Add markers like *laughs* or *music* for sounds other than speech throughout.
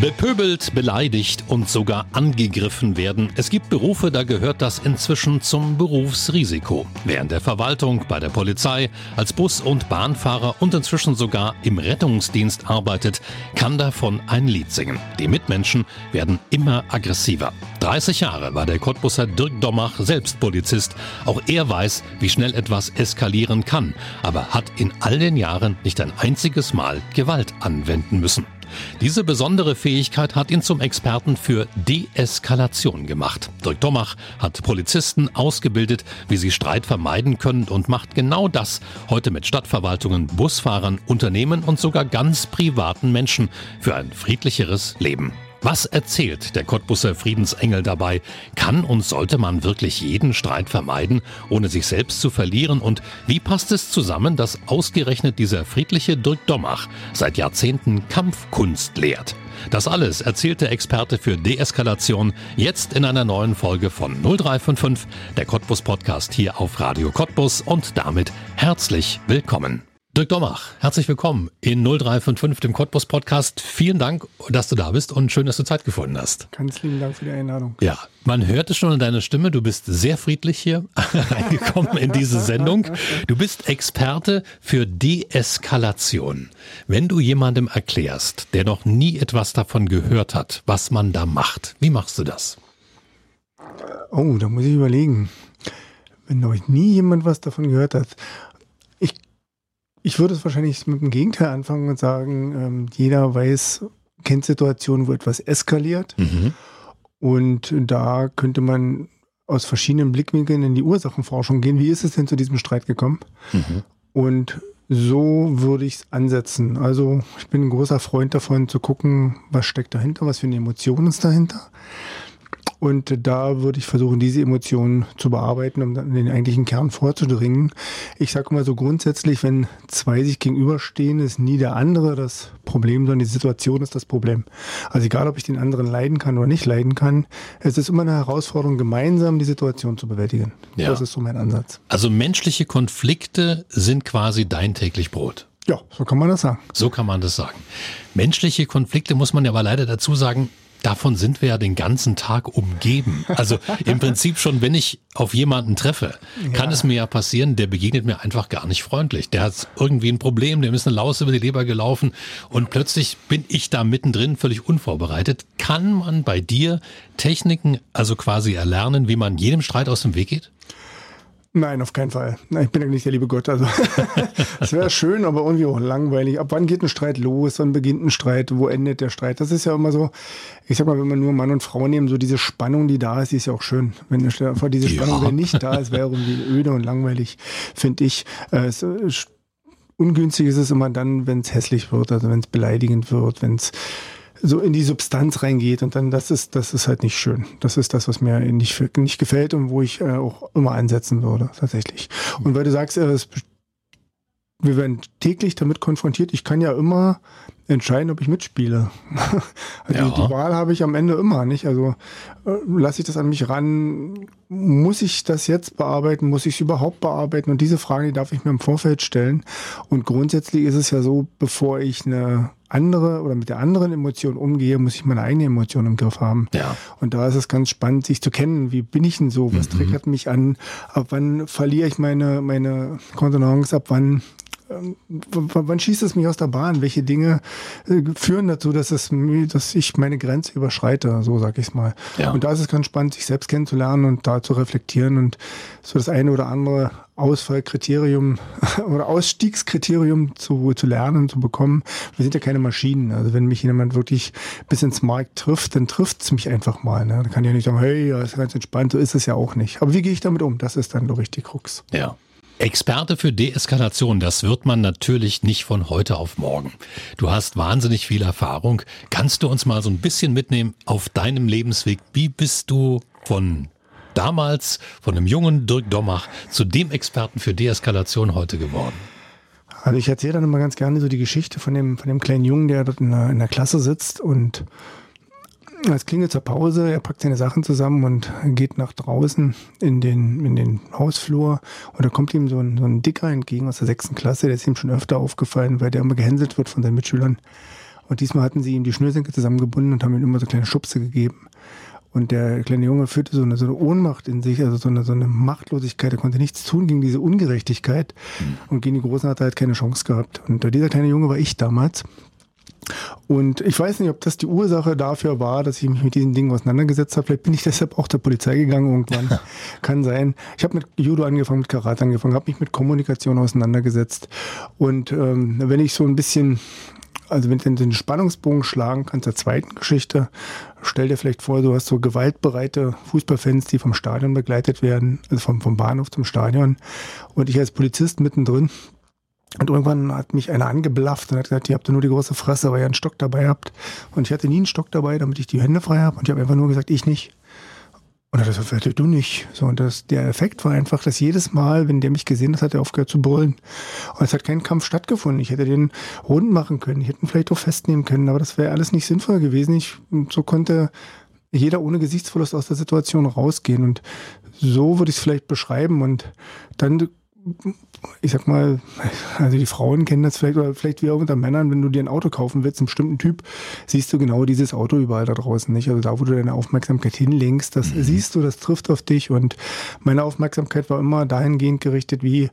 Bepöbelt, beleidigt und sogar angegriffen werden. Es gibt Berufe, da gehört das inzwischen zum Berufsrisiko. Wer in der Verwaltung, bei der Polizei, als Bus- und Bahnfahrer und inzwischen sogar im Rettungsdienst arbeitet, kann davon ein Lied singen. Die Mitmenschen werden immer aggressiver. 30 Jahre war der Cottbusser Dirk Dommach selbst Polizist. Auch er weiß, wie schnell etwas eskalieren kann, aber hat in all den Jahren nicht ein einziges Mal Gewalt anwenden müssen. Diese besondere Fähigkeit hat ihn zum Experten für Deeskalation gemacht. Dirk Domach hat Polizisten ausgebildet, wie sie Streit vermeiden können und macht genau das heute mit Stadtverwaltungen, Busfahrern, Unternehmen und sogar ganz privaten Menschen für ein friedlicheres Leben. Was erzählt der Cottbusser Friedensengel dabei? Kann und sollte man wirklich jeden Streit vermeiden, ohne sich selbst zu verlieren? Und wie passt es zusammen, dass ausgerechnet dieser friedliche Dirk Dommach seit Jahrzehnten Kampfkunst lehrt? Das alles erzählt der Experte für Deeskalation jetzt in einer neuen Folge von 0355, der Cottbus Podcast hier auf Radio Cottbus und damit herzlich willkommen. Dirk Dommach, herzlich willkommen in 0355, dem Cottbus Podcast. Vielen Dank, dass du da bist und schön, dass du Zeit gefunden hast. Ganz lieben Dank für die Einladung. Ja, man hört es schon in deiner Stimme, du bist sehr friedlich hier *laughs* reingekommen in diese Sendung. Du bist Experte für Deeskalation. Wenn du jemandem erklärst, der noch nie etwas davon gehört hat, was man da macht, wie machst du das? Oh, da muss ich überlegen. Wenn noch nie jemand was davon gehört hat, ich würde es wahrscheinlich mit dem Gegenteil anfangen und sagen, ähm, jeder weiß, kennt Situationen, wo etwas eskaliert. Mhm. Und da könnte man aus verschiedenen Blickwinkeln in die Ursachenforschung gehen. Wie ist es denn zu diesem Streit gekommen? Mhm. Und so würde ich es ansetzen. Also ich bin ein großer Freund davon zu gucken, was steckt dahinter, was für eine Emotion ist dahinter. Und da würde ich versuchen, diese Emotionen zu bearbeiten, um dann in den eigentlichen Kern vorzudringen. Ich sage mal so grundsätzlich, wenn zwei sich gegenüberstehen, ist nie der andere das Problem, sondern die Situation ist das Problem. Also egal, ob ich den anderen leiden kann oder nicht leiden kann, es ist immer eine Herausforderung, gemeinsam die Situation zu bewältigen. Ja. Das ist so mein Ansatz. Also menschliche Konflikte sind quasi dein täglich Brot. Ja, so kann man das sagen. So kann man das sagen. Menschliche Konflikte muss man ja aber leider dazu sagen, davon sind wir ja den ganzen Tag umgeben. Also im Prinzip schon, wenn ich auf jemanden treffe, kann ja. es mir ja passieren, der begegnet mir einfach gar nicht freundlich. Der hat irgendwie ein Problem, dem ist eine Laus über die Leber gelaufen und plötzlich bin ich da mittendrin völlig unvorbereitet. Kann man bei dir Techniken also quasi erlernen, wie man jedem Streit aus dem Weg geht? Nein, auf keinen Fall. Nein, ich bin ja nicht der liebe Gott. Also *laughs* es wäre schön, aber irgendwie auch langweilig. Ab wann geht ein Streit los? Wann beginnt ein Streit? Wo endet der Streit? Das ist ja immer so, ich sag mal, wenn man nur Mann und Frau nehmen, so diese Spannung, die da ist, die ist ja auch schön. Wenn vor diese Spannung, ja. nicht da ist, wäre irgendwie öde und langweilig, finde ich. Äh, es, ungünstig ist es immer dann, wenn es hässlich wird, also wenn es beleidigend wird, wenn es so in die Substanz reingeht und dann das ist das ist halt nicht schön. Das ist das, was mir nicht, nicht gefällt und wo ich äh, auch immer einsetzen würde tatsächlich. Und weil du sagst, äh, es, wir werden täglich damit konfrontiert. Ich kann ja immer entscheiden, ob ich mitspiele. *laughs* also ja. die Wahl habe ich am Ende immer, nicht? Also äh, lasse ich das an mich ran? Muss ich das jetzt bearbeiten? Muss ich es überhaupt bearbeiten? Und diese Frage, die darf ich mir im Vorfeld stellen. Und grundsätzlich ist es ja so, bevor ich eine andere oder mit der anderen Emotion umgehe, muss ich meine eigene Emotion im Griff haben. Ja. Und da ist es ganz spannend, sich zu kennen. Wie bin ich denn so? Was mhm. triggert mich an? Ab wann verliere ich meine, meine Kontenance? Ab wann wann schießt es mich aus der Bahn? Welche Dinge äh, führen dazu, dass es dass ich meine Grenze überschreite, so sag ich es mal. Ja. Und da ist es ganz spannend, sich selbst kennenzulernen und da zu reflektieren und so das eine oder andere Ausfallkriterium *laughs* oder Ausstiegskriterium zu, zu lernen, zu bekommen. Wir sind ja keine Maschinen. Also wenn mich jemand wirklich bis ins Markt trifft, dann trifft es mich einfach mal. Ne? Dann kann ich ja nicht sagen, hey, ja, ist ganz entspannt, so ist es ja auch nicht. Aber wie gehe ich damit um? Das ist dann, glaube ich, die Krux. Ja. Experte für Deeskalation, das wird man natürlich nicht von heute auf morgen. Du hast wahnsinnig viel Erfahrung. Kannst du uns mal so ein bisschen mitnehmen auf deinem Lebensweg? Wie bist du von damals, von einem jungen Dirk Dommach, zu dem Experten für Deeskalation heute geworden? Also ich erzähle dann immer ganz gerne so die Geschichte von dem, von dem kleinen Jungen, der dort in der, in der Klasse sitzt und es klingelt zur Pause, er packt seine Sachen zusammen und geht nach draußen in den, in den Hausflur und da kommt ihm so ein, so ein Dicker entgegen aus der sechsten Klasse, der ist ihm schon öfter aufgefallen, weil der immer gehänselt wird von seinen Mitschülern. Und diesmal hatten sie ihm die Schnürsenkel zusammengebunden und haben ihm immer so kleine Schubse gegeben. Und der kleine Junge führte so eine, so eine Ohnmacht in sich, also so eine, so eine Machtlosigkeit. Er konnte nichts tun gegen diese Ungerechtigkeit. Mhm. Und gegen die Großen hat er halt keine Chance gehabt. Und dieser kleine Junge war ich damals. Und ich weiß nicht, ob das die Ursache dafür war, dass ich mich mit diesen Dingen auseinandergesetzt habe. Vielleicht bin ich deshalb auch der Polizei gegangen irgendwann. *laughs* Kann sein. Ich habe mit Judo angefangen, mit Karate angefangen, habe mich mit Kommunikation auseinandergesetzt. Und ähm, wenn ich so ein bisschen also wenn du den Spannungsbogen schlagen kannst der zweiten Geschichte, stell dir vielleicht vor, du hast so gewaltbereite Fußballfans, die vom Stadion begleitet werden, also vom, vom Bahnhof zum Stadion und ich als Polizist mittendrin und irgendwann hat mich einer angeblafft und hat gesagt, ihr habt nur die große Fresse, weil ihr einen Stock dabei habt. Und ich hatte nie einen Stock dabei, damit ich die Hände frei habe. Und ich habe einfach nur gesagt, ich nicht. Und er hat gesagt, du nicht. So, und das, der Effekt war einfach, dass jedes Mal, wenn der mich gesehen hat, hat er aufgehört zu brüllen. Und es hat kein Kampf stattgefunden. Ich hätte den rund machen können. Ich hätte ihn vielleicht auch festnehmen können, aber das wäre alles nicht sinnvoll gewesen. Ich, so konnte jeder ohne Gesichtsverlust aus der Situation rausgehen. Und so würde ich es vielleicht beschreiben. Und dann ich sag mal, also die Frauen kennen das vielleicht, oder vielleicht wie auch unter Männern, wenn du dir ein Auto kaufen willst, einen bestimmten Typ, siehst du genau dieses Auto überall da draußen, nicht? Also da, wo du deine Aufmerksamkeit hinlenkst, das mhm. siehst du, das trifft auf dich und meine Aufmerksamkeit war immer dahingehend gerichtet, wie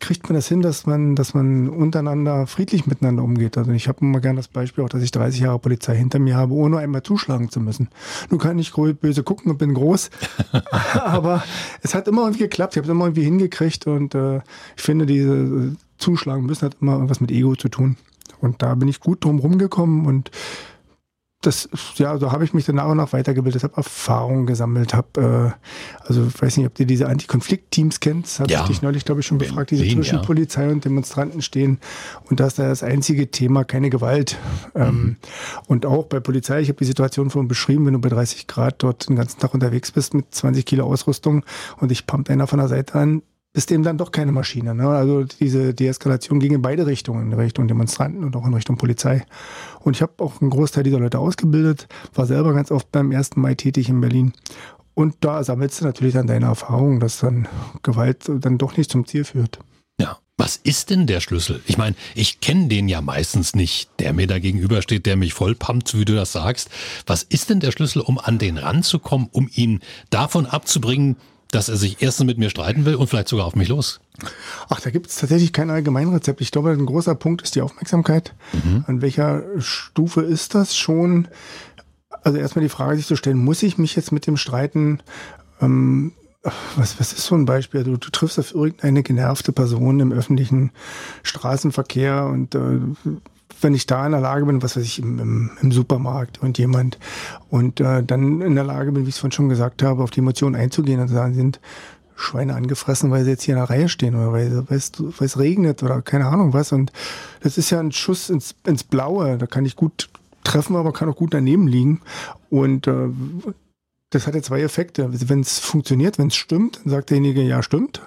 kriegt man das hin, dass man, dass man untereinander friedlich miteinander umgeht. Also ich habe immer gerne das Beispiel auch, dass ich 30 Jahre Polizei hinter mir habe, ohne einmal zuschlagen zu müssen. Nun kann ich böse gucken und bin groß, *laughs* aber es hat immer irgendwie geklappt. Ich habe es immer irgendwie hingekriegt und äh, ich finde, diese Zuschlagen müssen hat immer irgendwas mit Ego zu tun. Und da bin ich gut drum rumgekommen und das, ja, so habe ich mich dann nach und nach weitergebildet, habe Erfahrungen gesammelt, habe, äh, also ich weiß nicht, ob ihr diese Antikonfliktteams kennt, das hatte ja. ich dich neulich, glaube ich, schon befragt, diese zwischen ja. Polizei und Demonstranten stehen und da ist da das einzige Thema keine Gewalt. Ähm, mhm. Ähm, und auch bei Polizei, ich habe die Situation vorhin beschrieben, wenn du bei 30 Grad dort den ganzen Tag unterwegs bist mit 20 Kilo Ausrüstung und ich pumpt einer von der Seite an, ist eben dann doch keine Maschine. Ne? Also diese Deeskalation ging in beide Richtungen, in Richtung Demonstranten und auch in Richtung Polizei. Und ich habe auch einen Großteil dieser Leute ausgebildet, war selber ganz oft beim 1. Mai tätig in Berlin. Und da sammelst du natürlich dann deine Erfahrung, dass dann Gewalt dann doch nicht zum Ziel führt. Ja. Was ist denn der Schlüssel? Ich meine, ich kenne den ja meistens nicht, der mir da gegenübersteht, der mich vollpumpt, wie du das sagst. Was ist denn der Schlüssel, um an den ranzukommen, um ihn davon abzubringen, dass er sich erstens mit mir streiten will und vielleicht sogar auf mich los. Ach, da gibt es tatsächlich kein Allgemeinrezept. Ich glaube, ein großer Punkt ist die Aufmerksamkeit. Mhm. An welcher Stufe ist das schon? Also erstmal die Frage sich zu stellen, muss ich mich jetzt mit dem streiten? Ähm, was, was ist so ein Beispiel? Du, du triffst auf irgendeine genervte Person im öffentlichen Straßenverkehr und äh, wenn ich da in der Lage bin, was weiß ich, im, im, im Supermarkt und jemand und äh, dann in der Lage bin, wie ich es vorhin schon gesagt habe, auf die Emotionen einzugehen und sagen, sind Schweine angefressen, weil sie jetzt hier in der Reihe stehen oder weil, weil, es, weil es regnet oder keine Ahnung was. Und das ist ja ein Schuss ins, ins Blaue. Da kann ich gut treffen, aber kann auch gut daneben liegen. Und äh, das hat ja zwei Effekte. Wenn es funktioniert, wenn es stimmt, dann sagt derjenige, ja, stimmt.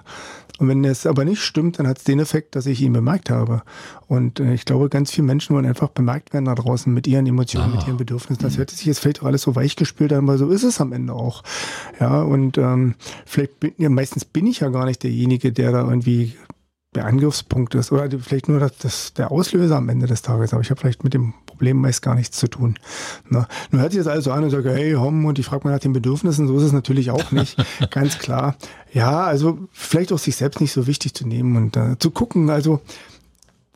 Und wenn es aber nicht stimmt, dann hat es den Effekt, dass ich ihn bemerkt habe. Und äh, ich glaube, ganz viele Menschen wollen einfach bemerkt werden da draußen mit ihren Emotionen, ah. mit ihren Bedürfnissen. Das mhm. hört sich jetzt vielleicht auch alles so weichgespült an, aber so ist es am Ende auch. Ja, und ähm, vielleicht bin, ja, meistens bin ich ja gar nicht derjenige, der da irgendwie der Angriffspunkt ist oder vielleicht nur das, das, der Auslöser am Ende des Tages. Aber ich habe vielleicht mit dem Problem meist gar nichts zu tun. Na, nun hört sich das alles so an und sage, hey, Hom, und ich frage mal nach den Bedürfnissen. So ist es natürlich auch nicht. *laughs* Ganz klar. Ja, also vielleicht auch sich selbst nicht so wichtig zu nehmen und äh, zu gucken. Also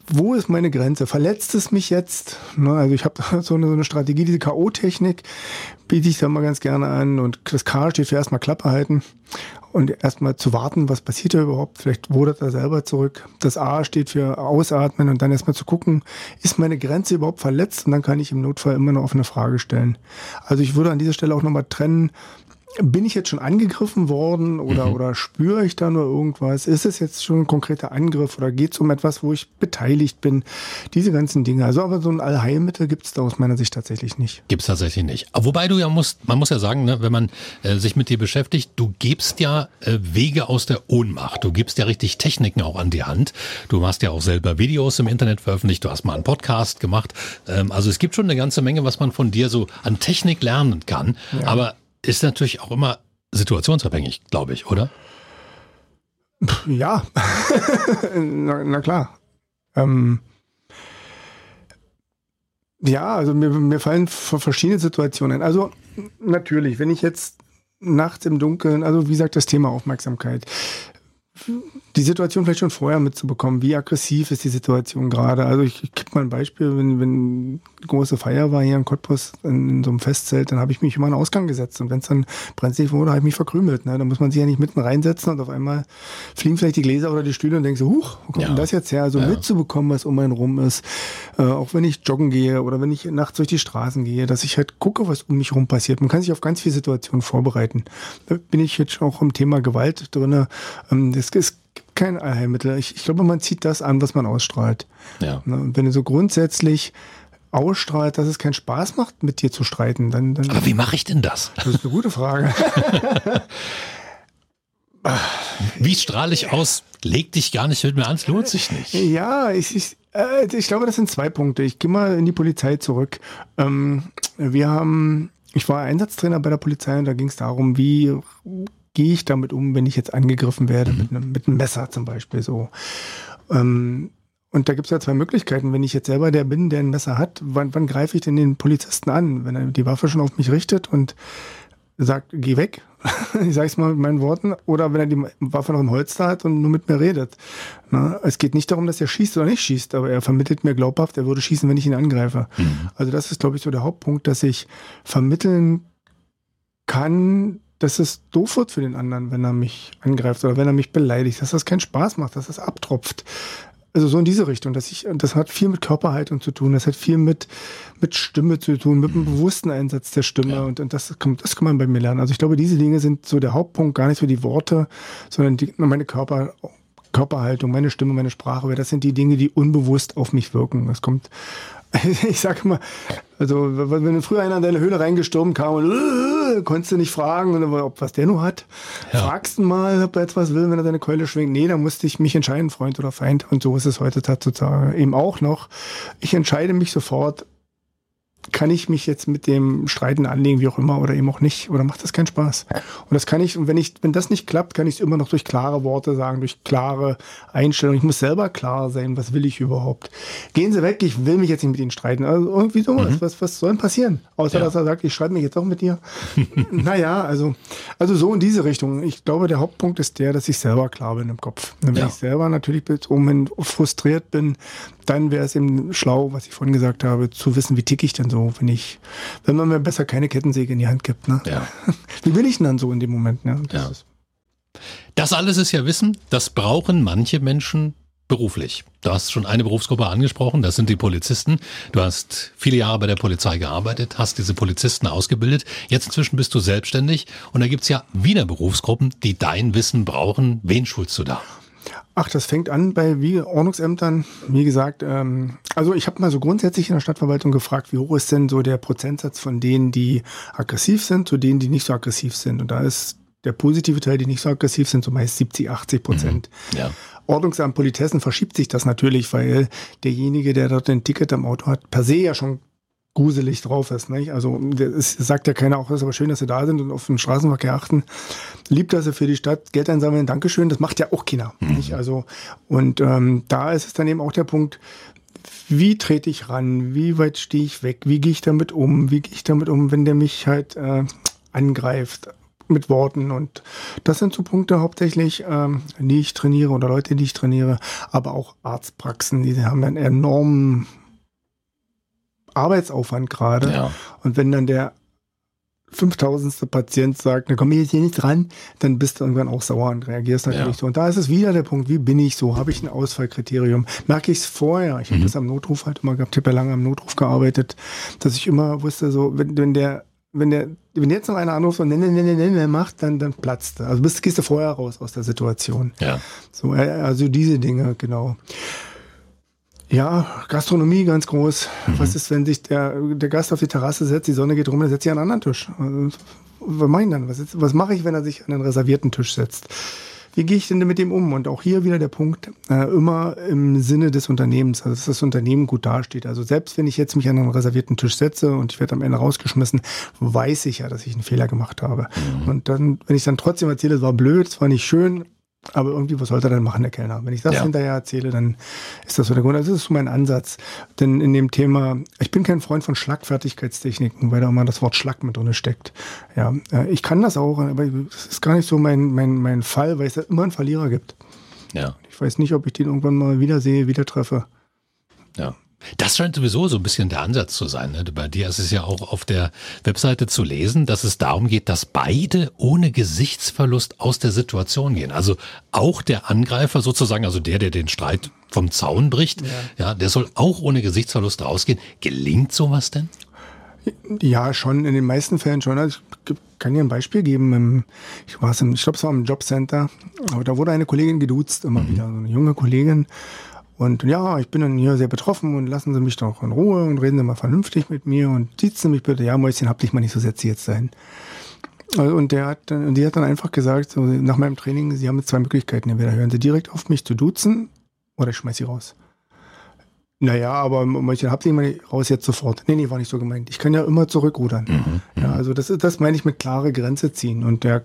wo ist meine Grenze? Verletzt es mich jetzt? Ne, also ich habe *laughs* so eine, Strategie, diese K.O.-Technik biete ich da mal ganz gerne an und das K steht für erstmal Klappe halten und erstmal zu warten, was passiert da überhaupt. Vielleicht wodert er selber zurück. Das A steht für ausatmen und dann erstmal zu gucken, ist meine Grenze überhaupt verletzt? Und dann kann ich im Notfall immer eine offene Frage stellen. Also ich würde an dieser Stelle auch nochmal trennen, bin ich jetzt schon angegriffen worden oder, mhm. oder spüre ich da nur irgendwas? Ist es jetzt schon ein konkreter Angriff oder geht es um etwas, wo ich beteiligt bin? Diese ganzen Dinge. Also aber so ein Allheilmittel gibt es da aus meiner Sicht tatsächlich nicht. Gibt es tatsächlich nicht. Wobei du ja musst, man muss ja sagen, ne, wenn man äh, sich mit dir beschäftigt, du gibst ja äh, Wege aus der Ohnmacht. Du gibst ja richtig Techniken auch an die Hand. Du hast ja auch selber Videos im Internet veröffentlicht, du hast mal einen Podcast gemacht. Ähm, also es gibt schon eine ganze Menge, was man von dir so an Technik lernen kann. Ja. Aber ist natürlich auch immer situationsabhängig, glaube ich, oder? Ja, *laughs* na, na, klar. Ähm, ja, also mir, mir fallen verschiedene Situationen. Also natürlich, wenn ich jetzt nachts im Dunkeln, also wie gesagt, das Thema Aufmerksamkeit die Situation vielleicht schon vorher mitzubekommen. Wie aggressiv ist die Situation gerade? Also ich, ich gebe mal ein Beispiel, wenn, wenn eine große Feier war hier in Cottbus in, in so einem Festzelt, dann habe ich mich immer an den Ausgang gesetzt und wenn es dann brenzlig wurde, habe ich mich verkrümelt. Ne? Da muss man sich ja nicht mitten reinsetzen und auf einmal fliegen vielleicht die Gläser oder die Stühle und denkst so, huch, wo kommt ja. denn das jetzt her? Also ja. mitzubekommen, was um einen rum ist, äh, auch wenn ich joggen gehe oder wenn ich nachts durch die Straßen gehe, dass ich halt gucke, was um mich rum passiert. Man kann sich auf ganz viele Situationen vorbereiten. Da bin ich jetzt auch im Thema Gewalt drin. Ähm, das ist kein Allheilmittel. Ich, ich, glaube, man zieht das an, was man ausstrahlt. Ja. Ne, und wenn du so grundsätzlich ausstrahlt, dass es keinen Spaß macht, mit dir zu streiten, dann. dann Aber wie mache ich denn das? Das ist eine gute Frage. *laughs* wie strahle ich aus? Leg dich gar nicht mit mir an, es lohnt sich nicht. Ja, ich, ich, äh, ich glaube, das sind zwei Punkte. Ich gehe mal in die Polizei zurück. Ähm, wir haben, ich war Einsatztrainer bei der Polizei und da ging es darum, wie gehe ich damit um, wenn ich jetzt angegriffen werde, mhm. mit, einem, mit einem Messer zum Beispiel so. Ähm, und da gibt es ja zwei Möglichkeiten. Wenn ich jetzt selber der bin, der ein Messer hat, wann, wann greife ich denn den Polizisten an? Wenn er die Waffe schon auf mich richtet und sagt, geh weg, *laughs* ich sage es mal mit meinen Worten, oder wenn er die Waffe noch im Holster hat und nur mit mir redet. Na, es geht nicht darum, dass er schießt oder nicht schießt, aber er vermittelt mir glaubhaft, er würde schießen, wenn ich ihn angreife. Mhm. Also das ist, glaube ich, so der Hauptpunkt, dass ich vermitteln kann, dass es doof wird für den anderen, wenn er mich angreift oder wenn er mich beleidigt, dass das keinen Spaß macht, dass das abtropft. Also so in diese Richtung, dass ich, das hat viel mit Körperhaltung zu tun, das hat viel mit, mit Stimme zu tun, mit dem bewussten Einsatz der Stimme ja. und, und das, kann, das kann man bei mir lernen. Also ich glaube, diese Dinge sind so der Hauptpunkt, gar nicht so die Worte, sondern die, meine Körper, Körperhaltung, meine Stimme, meine Sprache, weil das sind die Dinge, die unbewusst auf mich wirken. Das kommt *laughs* ich sag mal, also wenn früher einer in deine Höhle reingestürmt kam und *laughs* äh, konntest du nicht fragen, ob was der nur hat. Ja. Fragst du mal, ob er etwas will, wenn er seine Keule schwingt. Nee, da musste ich mich entscheiden, Freund oder Feind. Und so ist es heute tatsächlich eben auch noch. Ich entscheide mich sofort, kann ich mich jetzt mit dem Streiten anlegen, wie auch immer, oder eben auch nicht, oder macht das keinen Spaß? Und das kann ich, und wenn ich, wenn das nicht klappt, kann ich es immer noch durch klare Worte sagen, durch klare Einstellungen. Ich muss selber klar sein, was will ich überhaupt? Gehen Sie weg, ich will mich jetzt nicht mit Ihnen streiten. Also irgendwie sowas, mhm. was, was soll denn passieren? Außer, ja. dass er sagt, ich streite mich jetzt auch mit dir. *laughs* naja, also, also so in diese Richtung. Ich glaube, der Hauptpunkt ist der, dass ich selber klar bin im Kopf. Wenn ja. ich selber natürlich oben frustriert bin, dann wäre es eben schlau, was ich vorhin gesagt habe, zu wissen, wie tick ich denn so, wenn ich, wenn man mir besser keine Kettensäge in die Hand gibt. Ne? Ja. *laughs* Wie bin ich denn dann so in dem Moment? Ne? Das, ja. das alles ist ja Wissen, das brauchen manche Menschen beruflich. Du hast schon eine Berufsgruppe angesprochen, das sind die Polizisten. Du hast viele Jahre bei der Polizei gearbeitet, hast diese Polizisten ausgebildet. Jetzt inzwischen bist du selbstständig und da gibt's ja wieder Berufsgruppen, die dein Wissen brauchen. Wen schulst du da? Ach, das fängt an bei wie Ordnungsämtern. Wie gesagt, ähm, also ich habe mal so grundsätzlich in der Stadtverwaltung gefragt, wie hoch ist denn so der Prozentsatz von denen, die aggressiv sind, zu denen, die nicht so aggressiv sind. Und da ist der positive Teil, die nicht so aggressiv sind, so meist 70, 80 Prozent. Mhm, ja. Ordnungsamt Politessen verschiebt sich das natürlich, weil derjenige, der dort ein Ticket am Auto hat, per se ja schon gruselig drauf ist. Nicht? Also es sagt ja keiner auch, es ist aber schön, dass sie da sind und auf den Straßenverkehr achten. Liebt, dass sie für die Stadt Geld einsammeln, Dankeschön, das macht ja auch keiner. Mhm. Nicht? Also, und ähm, da ist es dann eben auch der Punkt, wie trete ich ran, wie weit stehe ich weg, wie gehe ich damit um, wie gehe ich damit um, wenn der mich halt äh, angreift mit Worten und das sind so Punkte hauptsächlich, ähm, die ich trainiere oder Leute, die ich trainiere, aber auch Arztpraxen, die haben einen enormen Arbeitsaufwand gerade. Ja. Und wenn dann der 5000. Patient sagt, na komm ich jetzt hier nicht dran, dann bist du irgendwann auch sauer und reagierst natürlich ja. so. Und da ist es wieder der Punkt, wie bin ich so? Habe ich ein Ausfallkriterium? Merke ich es vorher? Ich mhm. habe das am Notruf halt immer gehabt, ich habe ja lange am Notruf gearbeitet, dass ich immer wusste, so, wenn, wenn der wenn der, wenn jetzt noch einer anruft und ne, ne, ne, ne, ne, macht, dann, dann platzt er. Also bist, gehst du vorher raus aus der Situation. Ja. So, äh, also diese Dinge, genau. Ja, Gastronomie ganz groß. Mhm. Was ist, wenn sich der, der Gast auf die Terrasse setzt, die Sonne geht rum, dann setzt sich an einen anderen Tisch. Also, was mache ich dann? Was, was mache ich, wenn er sich an einen reservierten Tisch setzt? wie gehe ich denn mit dem um? Und auch hier wieder der Punkt, äh, immer im Sinne des Unternehmens, also dass das Unternehmen gut dasteht. Also selbst wenn ich jetzt mich an einen reservierten Tisch setze und ich werde am Ende rausgeschmissen, weiß ich ja, dass ich einen Fehler gemacht habe. Mhm. Und dann, wenn ich dann trotzdem erzähle, es war blöd, es war nicht schön, aber irgendwie, was sollte er denn machen, der Kellner? Wenn ich das ja. hinterher erzähle, dann ist das so der Grund. Also das ist so mein Ansatz. Denn in dem Thema, ich bin kein Freund von Schlagfertigkeitstechniken, weil da immer das Wort Schlag mit drin steckt. Ja, äh, ich kann das auch, aber es ist gar nicht so mein, mein, mein Fall, weil es da immer einen Verlierer gibt. Ja. Ich weiß nicht, ob ich den irgendwann mal wiedersehe, wieder treffe. Ja. Das scheint sowieso so ein bisschen der Ansatz zu sein. Ne? Bei dir ist es ja auch auf der Webseite zu lesen, dass es darum geht, dass beide ohne Gesichtsverlust aus der Situation gehen. Also auch der Angreifer sozusagen, also der, der den Streit vom Zaun bricht, ja, ja der soll auch ohne Gesichtsverlust rausgehen. Gelingt sowas denn? Ja, schon, in den meisten Fällen schon. Also ich kann dir ein Beispiel geben. Ich, war im, ich glaube, es war im Jobcenter, aber da wurde eine Kollegin geduzt, immer mhm. wieder, so eine junge Kollegin. Und ja, ich bin dann hier sehr betroffen und lassen Sie mich doch in Ruhe und reden Sie mal vernünftig mit mir und sieht Sie mich bitte. Ja, Mäuschen, hab dich mal nicht so setz jetzt sein. Also, und der hat, und die hat dann einfach gesagt, so nach meinem Training, Sie haben jetzt zwei Möglichkeiten. Entweder hören Sie direkt auf mich zu duzen oder ich schmeiß Sie raus. Naja, aber Mäuschen, hab dich mal raus jetzt sofort. Nee, nee, war nicht so gemeint. Ich kann ja immer zurückrudern. Mhm, ja, mhm. also das, das meine ich mit klare Grenze ziehen. Und der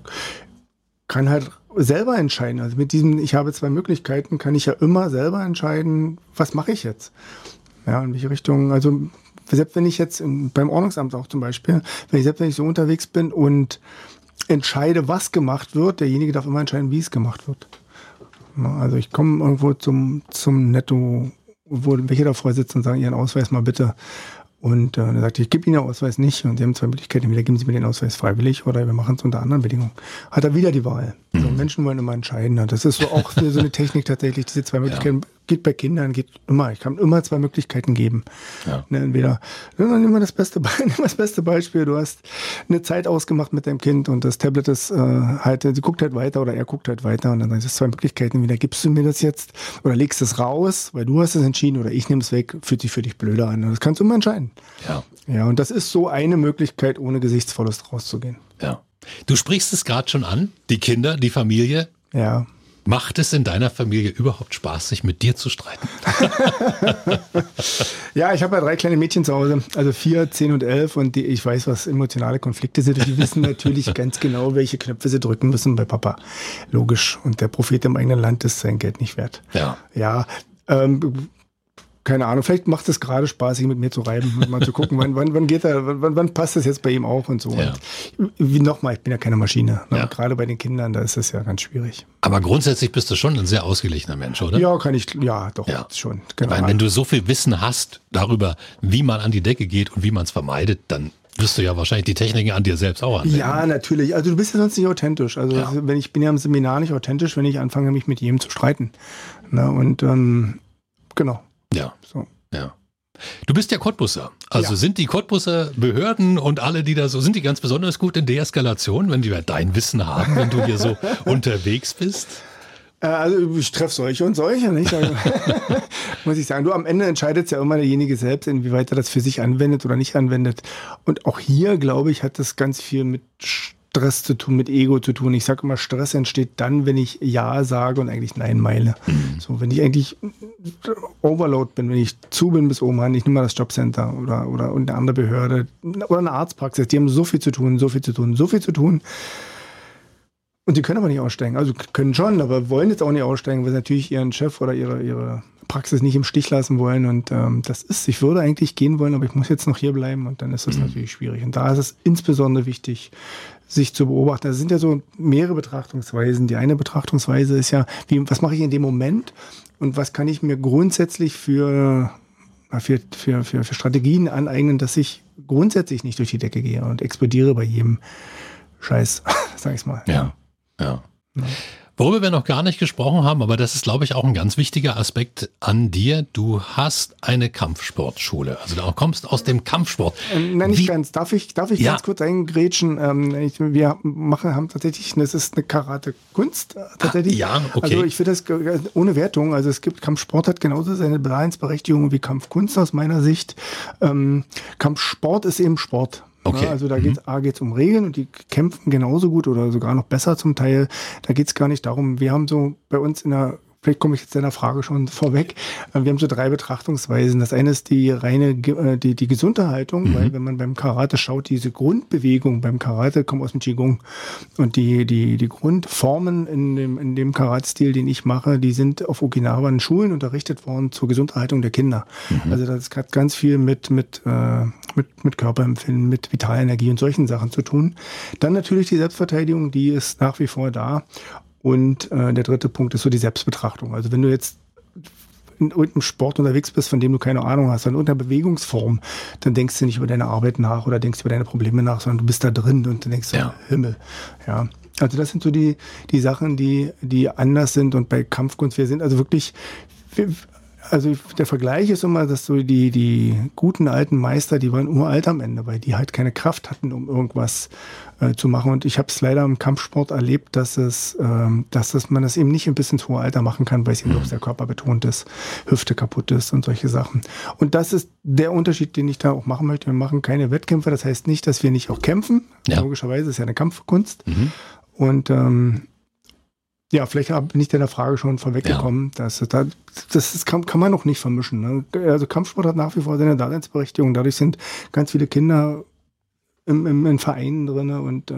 kann halt selber entscheiden. Also mit diesem, ich habe zwei Möglichkeiten, kann ich ja immer selber entscheiden, was mache ich jetzt? Ja, in welche Richtung, also selbst wenn ich jetzt beim Ordnungsamt auch zum Beispiel, wenn ich selbst wenn ich so unterwegs bin und entscheide, was gemacht wird, derjenige darf immer entscheiden, wie es gemacht wird. Also ich komme irgendwo zum, zum Netto, wo welche davor sitzen und sagen, Ihren Ausweis mal bitte. Und äh, er sagte, ich gebe Ihnen den Ausweis nicht. Und Sie haben zwei Möglichkeiten. Entweder geben Sie mir den Ausweis freiwillig oder wir machen es unter anderen Bedingungen. Hat er wieder die Wahl. Mhm. So, Menschen wollen immer entscheiden. Das ist so auch so eine Technik tatsächlich, diese zwei Möglichkeiten. Geht bei Kindern, geht immer. Ich kann immer zwei Möglichkeiten geben. Ja. Ne, entweder, dann nimm mal das beste, *laughs* nimm das beste Beispiel. Du hast eine Zeit ausgemacht mit deinem Kind und das Tablet ist äh, halt, sie guckt halt weiter oder er guckt halt weiter und dann sind es zwei Möglichkeiten. Entweder gibst du mir das jetzt oder legst es raus, weil du hast es entschieden oder ich nehme es weg, fühlt sich für dich blöder an. Das kannst du immer entscheiden. Ja. Ja, und das ist so eine Möglichkeit, ohne Gesichtsverlust rauszugehen. Ja. Du sprichst es gerade schon an, die Kinder, die Familie. Ja. Macht es in deiner Familie überhaupt Spaß, sich mit dir zu streiten? *laughs* ja, ich habe ja drei kleine Mädchen zu Hause, also vier, zehn und elf und die, ich weiß, was emotionale Konflikte sind. Die wissen natürlich *laughs* ganz genau, welche Knöpfe sie drücken müssen bei Papa. Logisch. Und der Prophet im eigenen Land ist sein Geld nicht wert. Ja. Ja. Ähm, keine Ahnung, vielleicht macht es gerade Spaß, sich mit mir zu reiben und mal zu gucken, wann, wann, wann geht er, wann, wann passt das jetzt bei ihm auch und so. Ja. Und wie nochmal, ich bin ja keine Maschine. Ne? Ja. Gerade bei den Kindern, da ist es ja ganz schwierig. Aber grundsätzlich bist du schon ein sehr ausgeglichener Mensch, oder? Ja, kann ich, ja, doch, ja. schon. Genau. Weil wenn du so viel Wissen hast darüber, wie man an die Decke geht und wie man es vermeidet, dann wirst du ja wahrscheinlich die Techniken an dir selbst auch anwenden. Ja, natürlich. Also du bist ja sonst nicht authentisch. Also ja. wenn ich bin ja im Seminar nicht authentisch, wenn ich anfange, mich mit jedem zu streiten. Na, und ähm, genau. Ja. So. Ja. Du bist ja Cottbusser. Also ja. sind die Cottbusser Behörden und alle, die da so, sind die ganz besonders gut in Deeskalation, wenn die ja dein Wissen haben, wenn du hier so *laughs* unterwegs bist? Äh, also ich treffe solche und solche, nicht? Also, *laughs* *laughs* muss ich sagen. Du, am Ende entscheidet ja immer derjenige selbst, inwieweit er das für sich anwendet oder nicht anwendet. Und auch hier, glaube ich, hat das ganz viel mit Stress zu tun, mit Ego zu tun. Ich sage immer, Stress entsteht dann, wenn ich Ja sage und eigentlich Nein meile. Mhm. So, wenn ich eigentlich Overload bin, wenn ich zu bin bis oben ran, ich nehme mal das Jobcenter oder, oder eine andere Behörde oder eine Arztpraxis, die haben so viel zu tun, so viel zu tun, so viel zu tun. Und die können aber nicht aussteigen. Also können schon, aber wollen jetzt auch nicht aussteigen, weil sie natürlich ihren Chef oder ihre, ihre Praxis nicht im Stich lassen wollen. Und ähm, das ist, ich würde eigentlich gehen wollen, aber ich muss jetzt noch hier bleiben und dann ist das mhm. natürlich schwierig. Und da ist es insbesondere wichtig, sich zu beobachten. Das sind ja so mehrere Betrachtungsweisen. Die eine Betrachtungsweise ist ja, wie, was mache ich in dem Moment und was kann ich mir grundsätzlich für, für, für, für, für Strategien aneignen, dass ich grundsätzlich nicht durch die Decke gehe und explodiere bei jedem Scheiß, *laughs* sag ich's mal. Ja, ja. ja. Worüber wir noch gar nicht gesprochen haben, aber das ist, glaube ich, auch ein ganz wichtiger Aspekt an dir. Du hast eine Kampfsportschule. Also du kommst aus dem Kampfsport. Ähm, nein, nicht Wie? ganz. Darf ich, darf ich ja. ganz kurz eingrätschen? Ähm, ich, wir machen, haben tatsächlich, das ist eine Karate-Kunst äh, tatsächlich. Ah, ja, okay. Also ich finde das ohne Wertung. Also es gibt, Kampfsport hat genauso seine Daseinsberechtigung wie Kampfkunst aus meiner Sicht. Ähm, Kampfsport ist eben Sport. Okay. Ja, also da geht es mhm. geht's um Regeln und die kämpfen genauso gut oder sogar noch besser zum Teil. Da geht es gar nicht darum, wir haben so bei uns in der vielleicht komme ich jetzt deiner Frage schon vorweg. Äh, wir haben so drei Betrachtungsweisen. Das eine ist die reine äh, die, die Gesunderhaltung, mhm. weil wenn man beim Karate schaut, diese Grundbewegung beim Karate kommt aus dem Qigong. Und die, die, die Grundformen in dem, in dem Karate-Stil, den ich mache, die sind auf Okinawa Schulen unterrichtet worden zur Gesunderhaltung der Kinder. Mhm. Also das hat ganz viel mit, mit, äh, mit, mit Körperempfinden, mit Vitalenergie und solchen Sachen zu tun. Dann natürlich die Selbstverteidigung, die ist nach wie vor da. Und äh, der dritte Punkt ist so die Selbstbetrachtung. Also wenn du jetzt in irgendeinem Sport unterwegs bist, von dem du keine Ahnung hast, in irgendeiner Bewegungsform, dann denkst du nicht über deine Arbeit nach oder denkst über deine Probleme nach, sondern du bist da drin und denkst ja. Himmel. Ja. Also das sind so die, die Sachen, die, die anders sind und bei Kampfkunst, wir sind also wirklich, wir, also der Vergleich ist immer, dass so die, die guten alten Meister, die waren uralt am Ende, weil die halt keine Kraft hatten, um irgendwas äh, zu machen. Und ich habe es leider im Kampfsport erlebt, dass es, ähm, dass es, man das eben nicht ein bisschen zu hohem Alter machen kann, weil es eben doch sehr körperbetont ist, Hüfte kaputt ist und solche Sachen. Und das ist der Unterschied, den ich da auch machen möchte. Wir machen keine Wettkämpfe. Das heißt nicht, dass wir nicht auch kämpfen. Ja. Logischerweise ist ja eine Kampfkunst. Mhm. Und ähm, ja, vielleicht bin ich der Frage schon vorweggekommen. Ja. Das, das, das kann, kann man noch nicht vermischen. Ne? Also Kampfsport hat nach wie vor seine Daseinsberechtigung. Dadurch sind ganz viele Kinder im, im, in Vereinen drin und äh,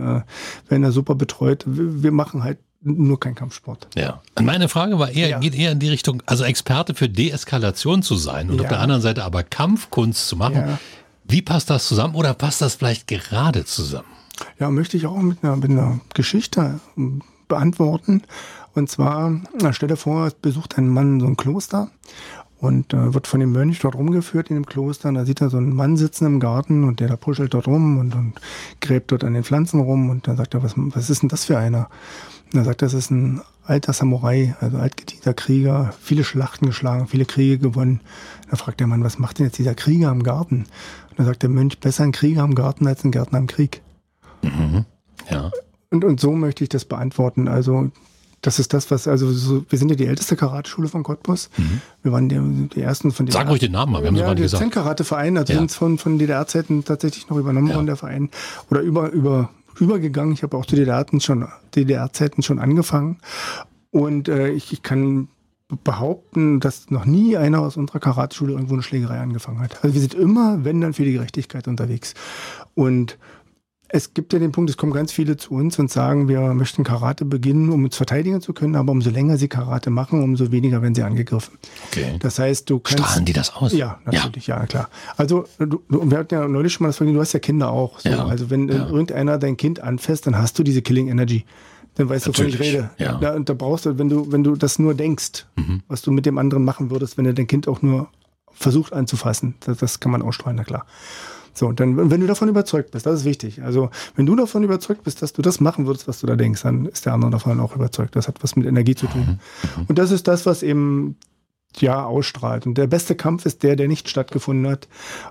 werden da super betreut. Wir, wir machen halt nur kein Kampfsport. Ja. Meine Frage war eher, ja. geht eher in die Richtung, also Experte für Deeskalation zu sein und ja. auf der anderen Seite aber Kampfkunst zu machen. Wie passt das zusammen oder passt das vielleicht gerade zusammen? Ja, möchte ich auch mit einer, mit einer Geschichte beantworten. Und zwar, stell dir vor, besucht ein Mann so ein Kloster und äh, wird von dem Mönch dort rumgeführt in dem Kloster. Und da sieht er so einen Mann sitzen im Garten und der da puschelt dort rum und, und gräbt dort an den Pflanzen rum. Und dann sagt er, was, was ist denn das für einer? Und er sagt, das ist ein alter Samurai, also altgedienter Krieger, viele Schlachten geschlagen, viele Kriege gewonnen. Da fragt der Mann, was macht denn jetzt dieser Krieger im Garten? Und dann sagt der Mönch, besser ein Krieger im Garten als ein Gärtner im Krieg. Mhm. Ja. Und, und so möchte ich das beantworten. Also das ist das, was, also so, wir sind ja die älteste Karateschule von Cottbus. Mhm. Wir waren die, die ersten von den. Sag ruhig den Namen mal, wir haben ja, die gesagt. Zen-Karate-Verein, also ja. sind von, von DDR-Zeiten tatsächlich noch übernommen worden, der Verein. Oder über, über, übergegangen. Ich habe auch zu DDR-Zeiten schon, DDR schon angefangen. Und äh, ich, ich kann behaupten, dass noch nie einer aus unserer Karateschule irgendwo eine Schlägerei angefangen hat. Also wir sind immer, wenn dann, für die Gerechtigkeit unterwegs. Und es gibt ja den Punkt, es kommen ganz viele zu uns und sagen, wir möchten Karate beginnen, um uns verteidigen zu können, aber umso länger sie Karate machen, umso weniger werden sie angegriffen. Okay. Das heißt, du kannst. Strahlen die das aus? Ja, natürlich, ja, ja klar. Also, du, wir hatten ja neulich schon mal das Vergnügen, du hast ja Kinder auch. So. Ja. Also, wenn ja. irgendeiner dein Kind anfasst, dann hast du diese Killing Energy. Dann weißt natürlich. du, wovon ich rede. Ja. Da, und da brauchst du, wenn du, wenn du das nur denkst, mhm. was du mit dem anderen machen würdest, wenn er dein Kind auch nur versucht anzufassen, das, das kann man ausstrahlen, na klar. So, und dann, wenn du davon überzeugt bist, das ist wichtig. Also, wenn du davon überzeugt bist, dass du das machen würdest, was du da denkst, dann ist der andere davon auch überzeugt. Das hat was mit Energie zu tun. Mhm. Und das ist das, was eben ja ausstrahlt. Und der beste Kampf ist der, der nicht stattgefunden hat.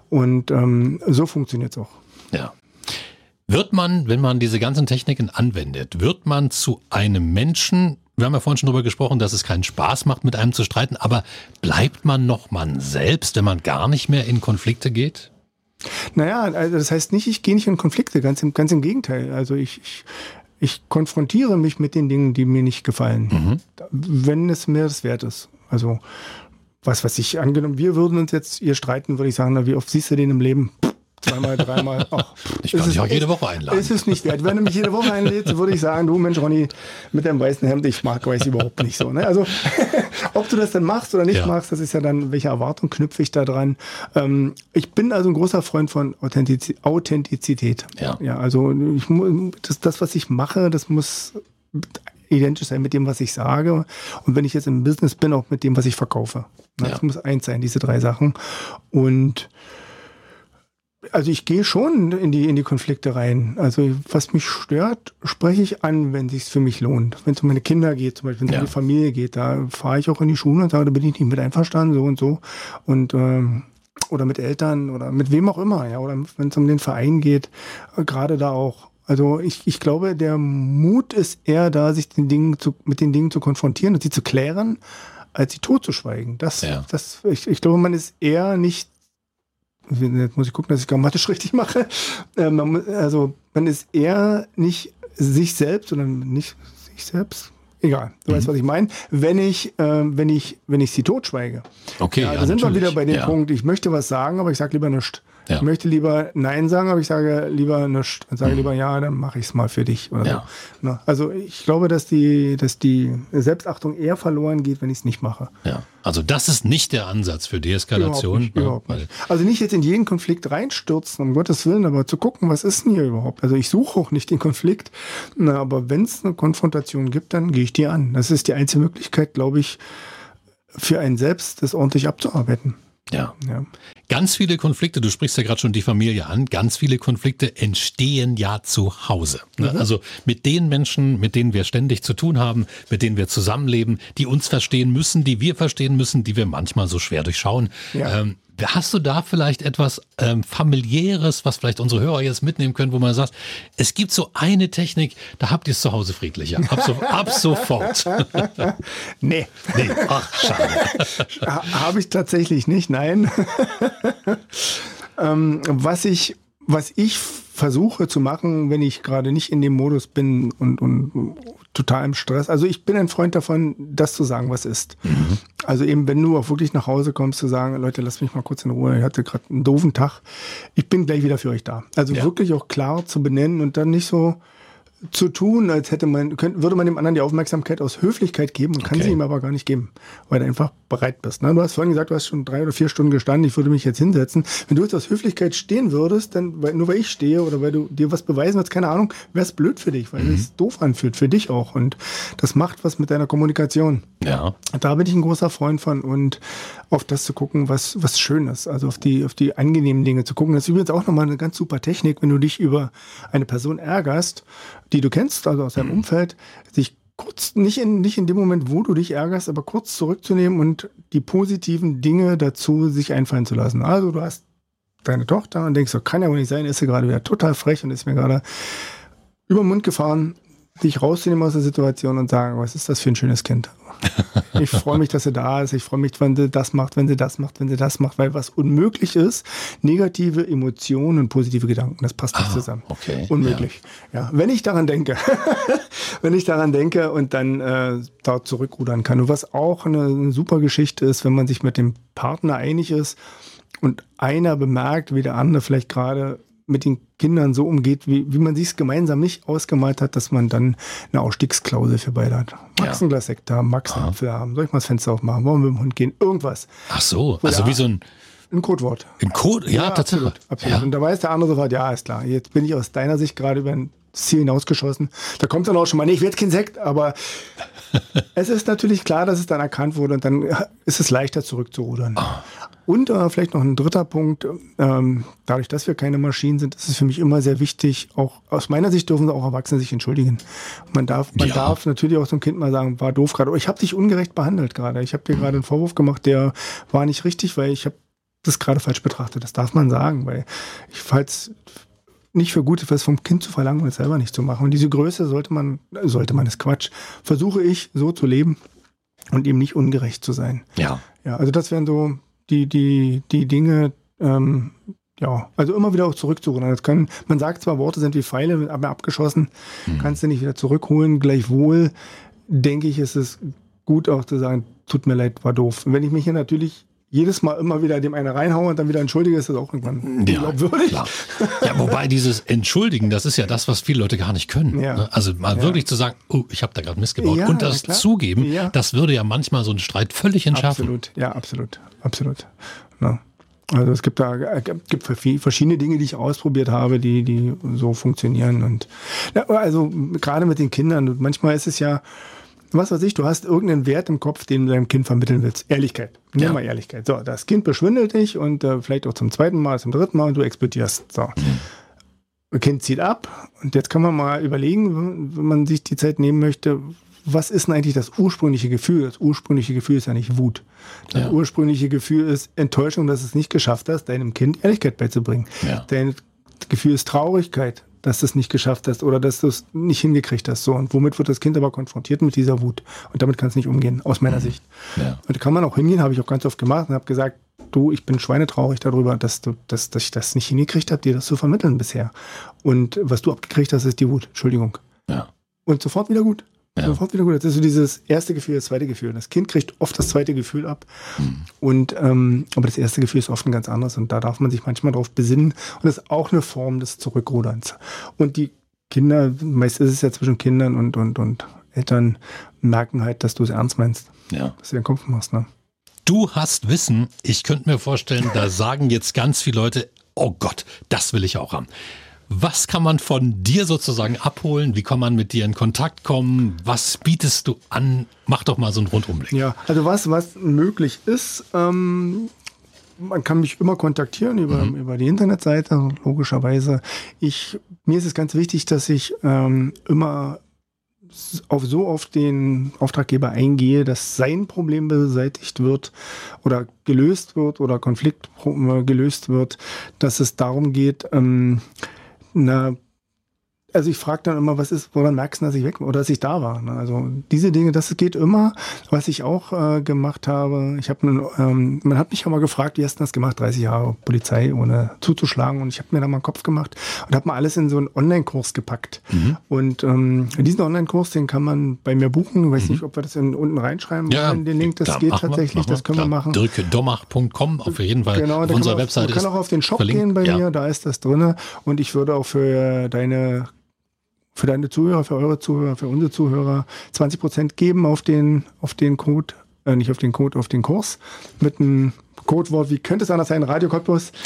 Und ähm, so funktioniert es auch. Ja. Wird man, wenn man diese ganzen Techniken anwendet, wird man zu einem Menschen, wir haben ja vorhin schon darüber gesprochen, dass es keinen Spaß macht, mit einem zu streiten, aber bleibt man noch man selbst, wenn man gar nicht mehr in Konflikte geht? Naja, also das heißt nicht, ich gehe nicht in Konflikte, ganz im, ganz im Gegenteil. Also ich, ich, ich konfrontiere mich mit den Dingen, die mir nicht gefallen, mhm. wenn es mir das wert ist. Also was weiß ich, angenommen, wir würden uns jetzt hier streiten, würde ich sagen, na, wie oft siehst du den im Leben? Zweimal, dreimal. Ach, *laughs* ich kann dich auch jede Woche einladen. Ist es nicht wert. Wenn du mich jede Woche einlädst, würde ich sagen, du Mensch, Ronny, mit deinem weißen Hemd, ich mag weiß überhaupt nicht so. Ne? Also, *laughs* ob du das dann machst oder nicht ja. machst, das ist ja dann, welche Erwartung knüpfe ich da dran. Ähm, ich bin also ein großer Freund von Authentiz Authentizität. Ja. ja also, ich, das, das, was ich mache, das muss identisch sein mit dem, was ich sage. Und wenn ich jetzt im Business bin, auch mit dem, was ich verkaufe. Das ja. muss eins sein, diese drei Sachen. Und also ich gehe schon in die, in die Konflikte rein. Also was mich stört, spreche ich an, wenn es für mich lohnt. Wenn es um meine Kinder geht, zum Beispiel wenn es ja. um die Familie geht, da fahre ich auch in die Schule und sage, da bin ich nicht mit einverstanden, so und so. Und ähm, oder mit Eltern oder mit wem auch immer, ja, oder wenn es um den Verein geht, äh, gerade da auch. Also ich, ich glaube, der Mut ist eher da, sich den Dingen zu, mit den Dingen zu konfrontieren und sie zu klären, als sie totzuschweigen. Das, ja. das, ich, ich glaube, man ist eher nicht Jetzt muss ich gucken, dass ich grammatisch *laughs* richtig mache. Äh, man, also man ist eher nicht sich selbst, sondern nicht sich selbst. Egal, du mhm. weißt, was ich meine. Wenn ich, äh, wenn ich, wenn ich sie totschweige. Okay. Ja, ja, da sind wir wieder bei dem ja. Punkt, ich möchte was sagen, aber ich sage lieber nichts. Ja. Ich möchte lieber Nein sagen, aber ich sage lieber nichts. Sage mhm. lieber Ja, dann mache ich es mal für dich. Oder ja. so. Ne? Also ich glaube, dass die, dass die Selbstachtung eher verloren geht, wenn ich es nicht mache. Ja. Also das ist nicht der Ansatz für Deeskalation. Überhaupt nicht, überhaupt nicht. Also nicht jetzt in jeden Konflikt reinstürzen, um Gottes Willen, aber zu gucken, was ist denn hier überhaupt? Also ich suche auch nicht den Konflikt, na, aber wenn es eine Konfrontation gibt, dann gehe ich die an. Das ist die einzige Möglichkeit, glaube ich, für einen selbst, das ordentlich abzuarbeiten. Ja. ja. Ganz viele Konflikte, du sprichst ja gerade schon die Familie an, ganz viele Konflikte entstehen ja zu Hause. Ne? Mhm. Also mit den Menschen, mit denen wir ständig zu tun haben, mit denen wir zusammenleben, die uns verstehen müssen, die wir verstehen müssen, die wir manchmal so schwer durchschauen. Ja. Ähm, Hast du da vielleicht etwas ähm, familiäres, was vielleicht unsere Hörer jetzt mitnehmen können, wo man sagt, es gibt so eine Technik, da habt ihr es zu Hause friedlicher. Ab, so, ab sofort. *laughs* nee. Nee, ach, schade. Habe ich tatsächlich nicht, nein. *laughs* ähm, was ich, was ich versuche zu machen, wenn ich gerade nicht in dem Modus bin und, und total im Stress. Also ich bin ein Freund davon, das zu sagen, was ist. Mhm. Also eben, wenn du auch wirklich nach Hause kommst, zu sagen, Leute, lasst mich mal kurz in Ruhe, ich hatte gerade einen doofen Tag. Ich bin gleich wieder für euch da. Also ja. wirklich auch klar zu benennen und dann nicht so, zu tun, als hätte man, könnte, würde man dem anderen die Aufmerksamkeit aus Höflichkeit geben und kann sie ihm aber gar nicht geben, weil du einfach bereit bist. Ne? Du hast vorhin gesagt, du hast schon drei oder vier Stunden gestanden, ich würde mich jetzt hinsetzen. Wenn du jetzt aus Höflichkeit stehen würdest, dann, weil, nur weil ich stehe oder weil du dir was beweisen willst, keine Ahnung, wäre es blöd für dich, weil mhm. es doof anfühlt, für dich auch. Und das macht was mit deiner Kommunikation. Ja. Da bin ich ein großer Freund von und auf das zu gucken, was, was schön ist. Also auf die, auf die angenehmen Dinge zu gucken. Das ist übrigens auch nochmal eine ganz super Technik, wenn du dich über eine Person ärgerst, die du kennst, also aus deinem mhm. Umfeld, sich kurz, nicht in, nicht in dem Moment, wo du dich ärgerst, aber kurz zurückzunehmen und die positiven Dinge dazu sich einfallen zu lassen. Also du hast deine Tochter und denkst, so kann ja wohl nicht sein, ist sie gerade wieder total frech und ist mir gerade über den Mund gefahren, dich rauszunehmen aus der Situation und sagen, was ist das für ein schönes Kind? *laughs* Ich freue mich, dass sie da ist. Ich freue mich, wenn sie das macht, wenn sie das macht, wenn sie das macht, weil was unmöglich ist, negative Emotionen und positive Gedanken, das passt nicht ah, zusammen. Okay. Unmöglich. Ja. ja. wenn ich daran denke, *laughs* wenn ich daran denke und dann äh, dort zurückrudern kann. Und was auch eine, eine super Geschichte ist, wenn man sich mit dem Partner einig ist und einer bemerkt, wie der andere vielleicht gerade mit den Kindern so umgeht, wie, wie man sich es gemeinsam nicht ausgemalt hat, dass man dann eine Ausstiegsklausel für beide hat. Max ja. ein Glas Sekt haben, Max einen Apfel haben, soll ich mal das Fenster aufmachen, wollen wir mit dem Hund gehen, irgendwas. Ach so, also wie so ein... Ein Codewort. Ein Code, ja, ja tatsächlich. Absolut. absolut. Ja. Und da weiß der andere sofort, ja, ist klar, jetzt bin ich aus deiner Sicht gerade über ein Ziel hinausgeschossen. Da kommt dann auch schon mal, nee, ich werde kein Sekt, aber *laughs* es ist natürlich klar, dass es dann erkannt wurde und dann ist es leichter zurückzurudern. Oh. Und äh, vielleicht noch ein dritter Punkt, ähm, dadurch, dass wir keine Maschinen sind, ist es für mich immer sehr wichtig, auch aus meiner Sicht dürfen auch Erwachsene sich entschuldigen. Man darf, man ja. darf natürlich auch zum Kind mal sagen, war doof gerade, ich habe dich ungerecht behandelt gerade. Ich habe dir gerade einen Vorwurf gemacht, der war nicht richtig, weil ich habe das gerade falsch betrachtet. Das darf man sagen, weil ich falls nicht für gut ist, vom Kind zu verlangen und es selber nicht zu machen. Und diese Größe sollte man, sollte man, ist Quatsch. Versuche ich so zu leben und ihm nicht ungerecht zu sein. Ja. Ja, also das wären so die, die, die Dinge, ähm, ja, also immer wieder auch zurückzurudern. Das können, man sagt zwar, Worte sind wie Pfeile, aber abgeschossen, mhm. kannst du nicht wieder zurückholen. Gleichwohl denke ich, ist es gut auch zu sagen, tut mir leid, war doof. Und wenn ich mich hier natürlich jedes Mal immer wieder dem einen reinhaue und dann wieder entschuldige, ist das auch irgendwann ja, unglaubwürdig. Klar. Ja, wobei dieses Entschuldigen, das ist ja das, was viele Leute gar nicht können. Ja. Ne? Also mal ja. wirklich zu sagen, oh, ich habe da gerade missgebaut ja, und das zugeben, das würde ja manchmal so einen Streit völlig entschärfen. Absolut, ja, absolut, absolut. Ja. Also es gibt da äh, gibt verschiedene Dinge, die ich ausprobiert habe, die die so funktionieren und also gerade mit den Kindern. Manchmal ist es ja was weiß ich, du hast irgendeinen Wert im Kopf, den du deinem Kind vermitteln willst. Ehrlichkeit. Nimm Ja. mal Ehrlichkeit. So, das Kind beschwindelt dich und äh, vielleicht auch zum zweiten Mal, zum dritten Mal und du explodierst. So. Das Kind zieht ab und jetzt kann man mal überlegen, wenn man sich die Zeit nehmen möchte, was ist denn eigentlich das ursprüngliche Gefühl? Das ursprüngliche Gefühl ist ja nicht Wut. Das Ja. ursprüngliche Gefühl ist Enttäuschung, dass es nicht geschafft hast, deinem Kind Ehrlichkeit beizubringen. Ja. Dein Gefühl ist Traurigkeit, dass du es nicht geschafft hast oder dass du es nicht hingekriegt hast. So, und womit wird das Kind aber konfrontiert mit dieser Wut? Und damit kann es nicht umgehen, aus meiner Sicht. Ja. Und da kann man auch hingehen, habe ich auch ganz oft gemacht und habe gesagt, du, ich bin schweinetraurig darüber, dass, du, dass, dass ich das nicht hingekriegt habe, dir das zu vermitteln bisher. Und was du abgekriegt hast, ist die Wut. Entschuldigung. Ja. Und sofort wieder gut. Ja. Sofort wieder gut. Das ist so dieses erste Gefühl, das zweite Gefühl. Das Kind kriegt oft das zweite Gefühl ab. Und ähm, aber das erste Gefühl ist oft ein ganz anderes und da darf man sich manchmal drauf besinnen. Und das ist auch eine Form des Zurückruderns. Und die Kinder, meist ist es ja zwischen Kindern und, und, und Eltern, merken halt, dass du es ernst meinst, ja. dass du den Kopf machst. Ne? Du hast Wissen, ich könnte mir vorstellen, da sagen jetzt ganz viele Leute, oh Gott, das will ich auch haben. Was kann man von dir sozusagen abholen? Wie kann man mit dir in Kontakt kommen? Was bietest du an? Mach doch mal so einen Rundumblick. Ja, also was, was möglich ist, ähm, man kann mich immer kontaktieren über, über die Internetseite, logischerweise. Ich, mir ist es ganz wichtig, dass ich ähm, immer auf so auf den Auftraggeber eingehe, dass sein Problem beseitigt wird oder gelöst wird oder Konflikt äh, gelöst wird, dass es darum geht, ähm, na, also ich frage dann immer, was ist, woran merkst du, dass ich weg oder dass ich da war? Ne? Also diese Dinge, das geht immer. Was ich auch äh, gemacht habe, ich habe, ähm, man hat mich auch mal gefragt, wie hast du das gemacht? 30 Jahre Polizei, ohne zuzuschlagen. Und ich habe mir da mal einen Kopf gemacht und habe mal alles in so einen Online-Kurs gepackt. Und ähm, diesen Online-Kurs, den kann man bei mir buchen. Ich weiß nicht, ob wir das in, unten reinschreiben wollen, den Link. Das klar, geht wir, tatsächlich, machen das können wir klar. machen. Dirkedomach.com auf jeden Fall Genau, auf unserer Webseite Man kann auch auf den Shop verlinkt. gehen bei ja. mir, da ist das drinne. Und ich würde auch für deine, für deine Zuhörer, für eure Zuhörer, für unsere Zuhörer. 20 Prozent geben auf den, auf den Code, äh, nicht auf den Code, auf den Kurs mit einem Codewort, wie könnte es anders sein? Radio Cottbus. *laughs*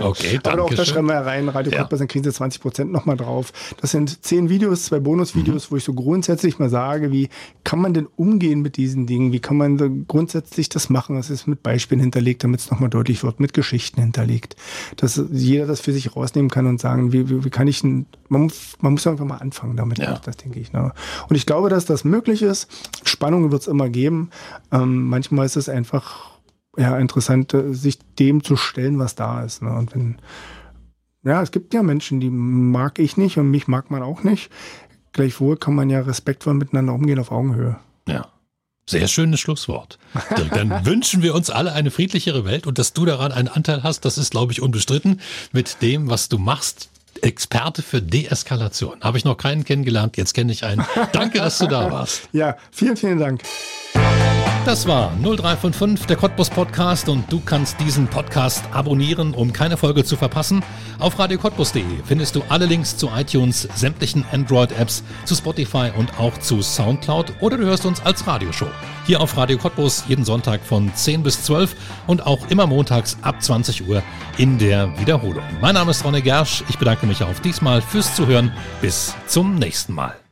Okay, *laughs* Aber auch danke da schreiben wir rein, Radio Ja. Cottbus, dann kriegen Sie 20 Prozent nochmal drauf. Das sind zehn Videos, zwei Mhm. Bonusvideos, wo ich so grundsätzlich mal sage, wie kann man denn umgehen mit diesen Dingen? Wie kann man so grundsätzlich das machen? Das ist mit Beispielen hinterlegt, damit es nochmal deutlich wird, mit Geschichten hinterlegt. Dass jeder das für sich rausnehmen kann und sagen, wie, wie, wie kann ich, denn- man, muss- man muss einfach mal anfangen damit, Ja. das denke ich. Ne? Und ich glaube, dass das möglich ist. Spannungen wird es immer geben. Ähm, manchmal ist es einfach ja, interessant, äh, sich dem zu stellen, was da ist. Ne? Und wenn, ja, es gibt ja Menschen, die mag ich nicht und mich mag man auch nicht. Gleichwohl kann man ja respektvoll miteinander umgehen auf Augenhöhe. Ja. Sehr schönes Schlusswort. Dann *laughs* wünschen wir uns alle eine friedlichere Welt und dass du daran einen Anteil hast, das ist, glaube ich, unbestritten mit dem, was du machst. Experte für Deeskalation. Habe ich noch keinen kennengelernt, jetzt kenne ich einen. Danke, dass du da *laughs* warst. Ja, vielen, vielen Dank. Das war 0355, der Cottbus Podcast und du kannst diesen Podcast abonnieren, um keine Folge zu verpassen. Auf radiocottbus.de findest du alle Links zu iTunes, sämtlichen Android-Apps, zu Spotify und auch zu Soundcloud oder du hörst uns als Radioshow. Hier auf Radio Cottbus jeden Sonntag von 10 bis 12 und auch immer montags ab 20 Uhr in der Wiederholung. Mein Name ist Ronne Gersch. Ich bedanke mich auch diesmal fürs Zuhören. Bis zum nächsten Mal.